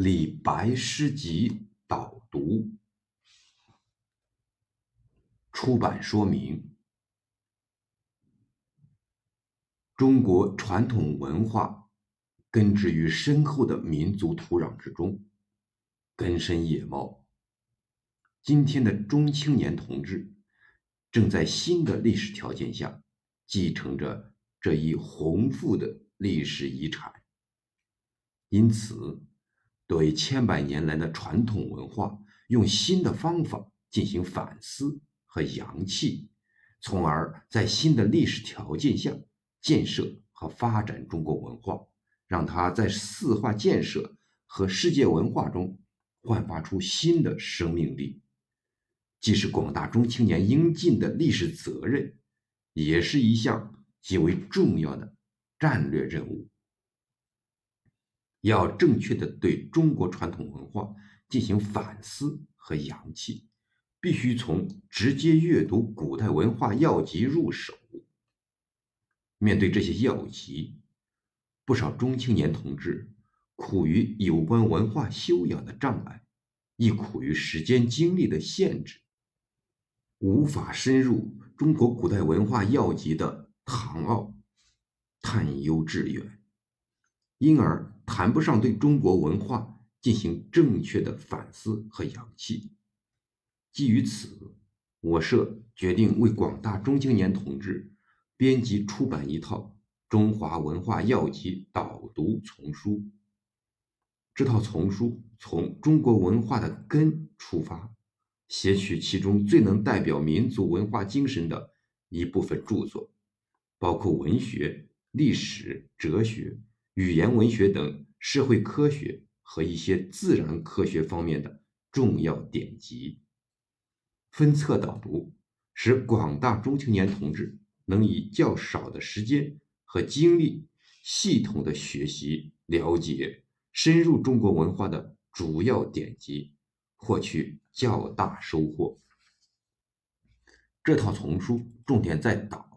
李白诗集导读。出版说明：中国传统文化根植于深厚的民族土壤之中，根深叶茂。今天的中青年同志正在新的历史条件下继承着这一宏富的历史遗产，因此。对千百年来的传统文化，用新的方法进行反思和扬弃，从而在新的历史条件下建设和发展中国文化，让它在四化建设和世界文化中焕发出新的生命力，既是广大中青年应尽的历史责任，也是一项极为重要的战略任务。要正确的对中国传统文化进行反思和扬弃，必须从直接阅读古代文化要籍入手。面对这些要籍，不少中青年同志苦于有关文化修养的障碍，亦苦于时间精力的限制，无法深入中国古代文化要籍的唐奥，探幽致远。因而谈不上对中国文化进行正确的反思和扬弃。基于此，我社决定为广大中青年同志编辑出版一套《中华文化要籍导读丛书》。这套丛书从中国文化的根出发，撷取其中最能代表民族文化精神的一部分著作，包括文学、历史、哲学。语言文学等社会科学和一些自然科学方面的重要典籍，分册导读，使广大中青年同志能以较少的时间和精力，系统的学习、了解、深入中国文化的主要典籍，获取较大收获。这套丛书重点在导，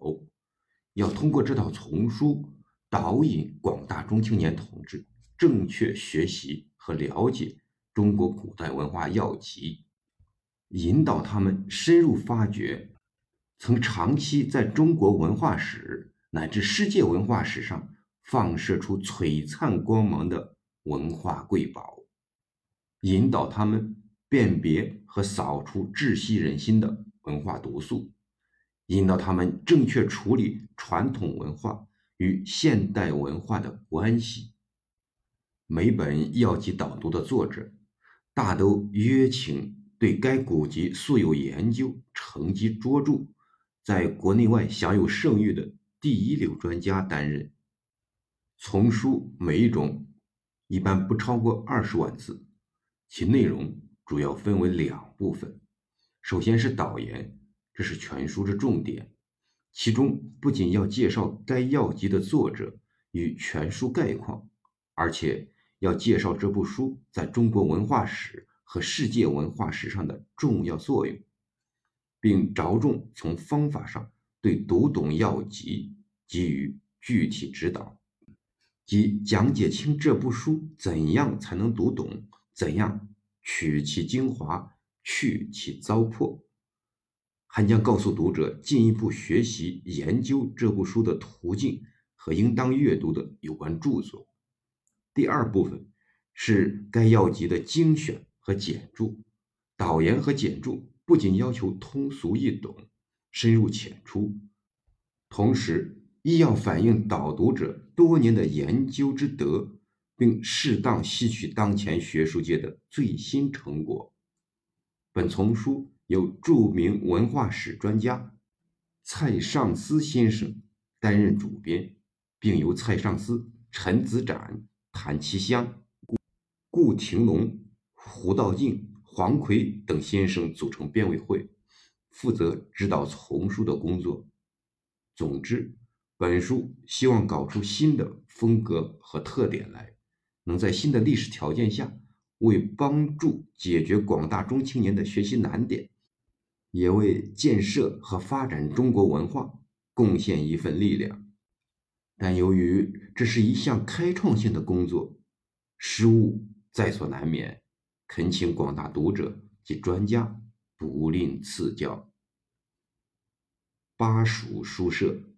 要通过这套丛书。导引广大中青年同志正确学习和了解中国古代文化要籍，引导他们深入发掘曾长期在中国文化史乃至世界文化史上放射出璀璨光芒的文化瑰宝，引导他们辨别和扫除窒息人心的文化毒素，引导他们正确处理传统文化。与现代文化的关系。每本药籍导读的作者，大都约请对该古籍素有研究、成绩卓著，在国内外享有盛誉的第一流专家担任。丛书每一种一般不超过二十万字，其内容主要分为两部分。首先是导言，这是全书的重点。其中不仅要介绍该药籍的作者与全书概况，而且要介绍这部书在中国文化史和世界文化史上的重要作用，并着重从方法上对读懂药籍给予具体指导，即讲解清这部书怎样才能读懂，怎样取其精华，去其糟粕。还将告诉读者进一步学习研究这部书的途径和应当阅读的有关著作。第二部分是该要籍的精选和简注，导言和简注不仅要求通俗易懂、深入浅出，同时亦要反映导读者多年的研究之德，并适当吸取当前学术界的最新成果。本丛书。由著名文化史专家蔡尚思先生担任主编，并由蔡尚思、陈子展、谭其香、顾廷龙、胡道静、黄奎等先生组成编委会，负责指导丛书的工作。总之，本书希望搞出新的风格和特点来，能在新的历史条件下，为帮助解决广大中青年的学习难点。也为建设和发展中国文化贡献一份力量，但由于这是一项开创性的工作，失误在所难免，恳请广大读者及专家不吝赐教。巴蜀书社。